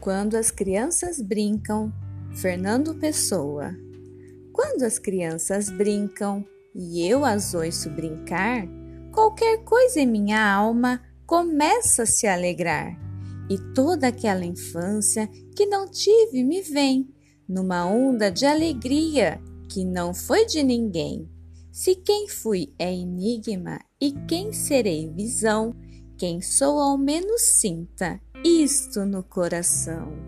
Quando as crianças brincam, Fernando Pessoa. Quando as crianças brincam e eu as ouço brincar, qualquer coisa em minha alma começa a se alegrar. E toda aquela infância que não tive me vem numa onda de alegria que não foi de ninguém. Se quem fui é enigma e quem serei visão, quem sou ao menos sinta isto no coração.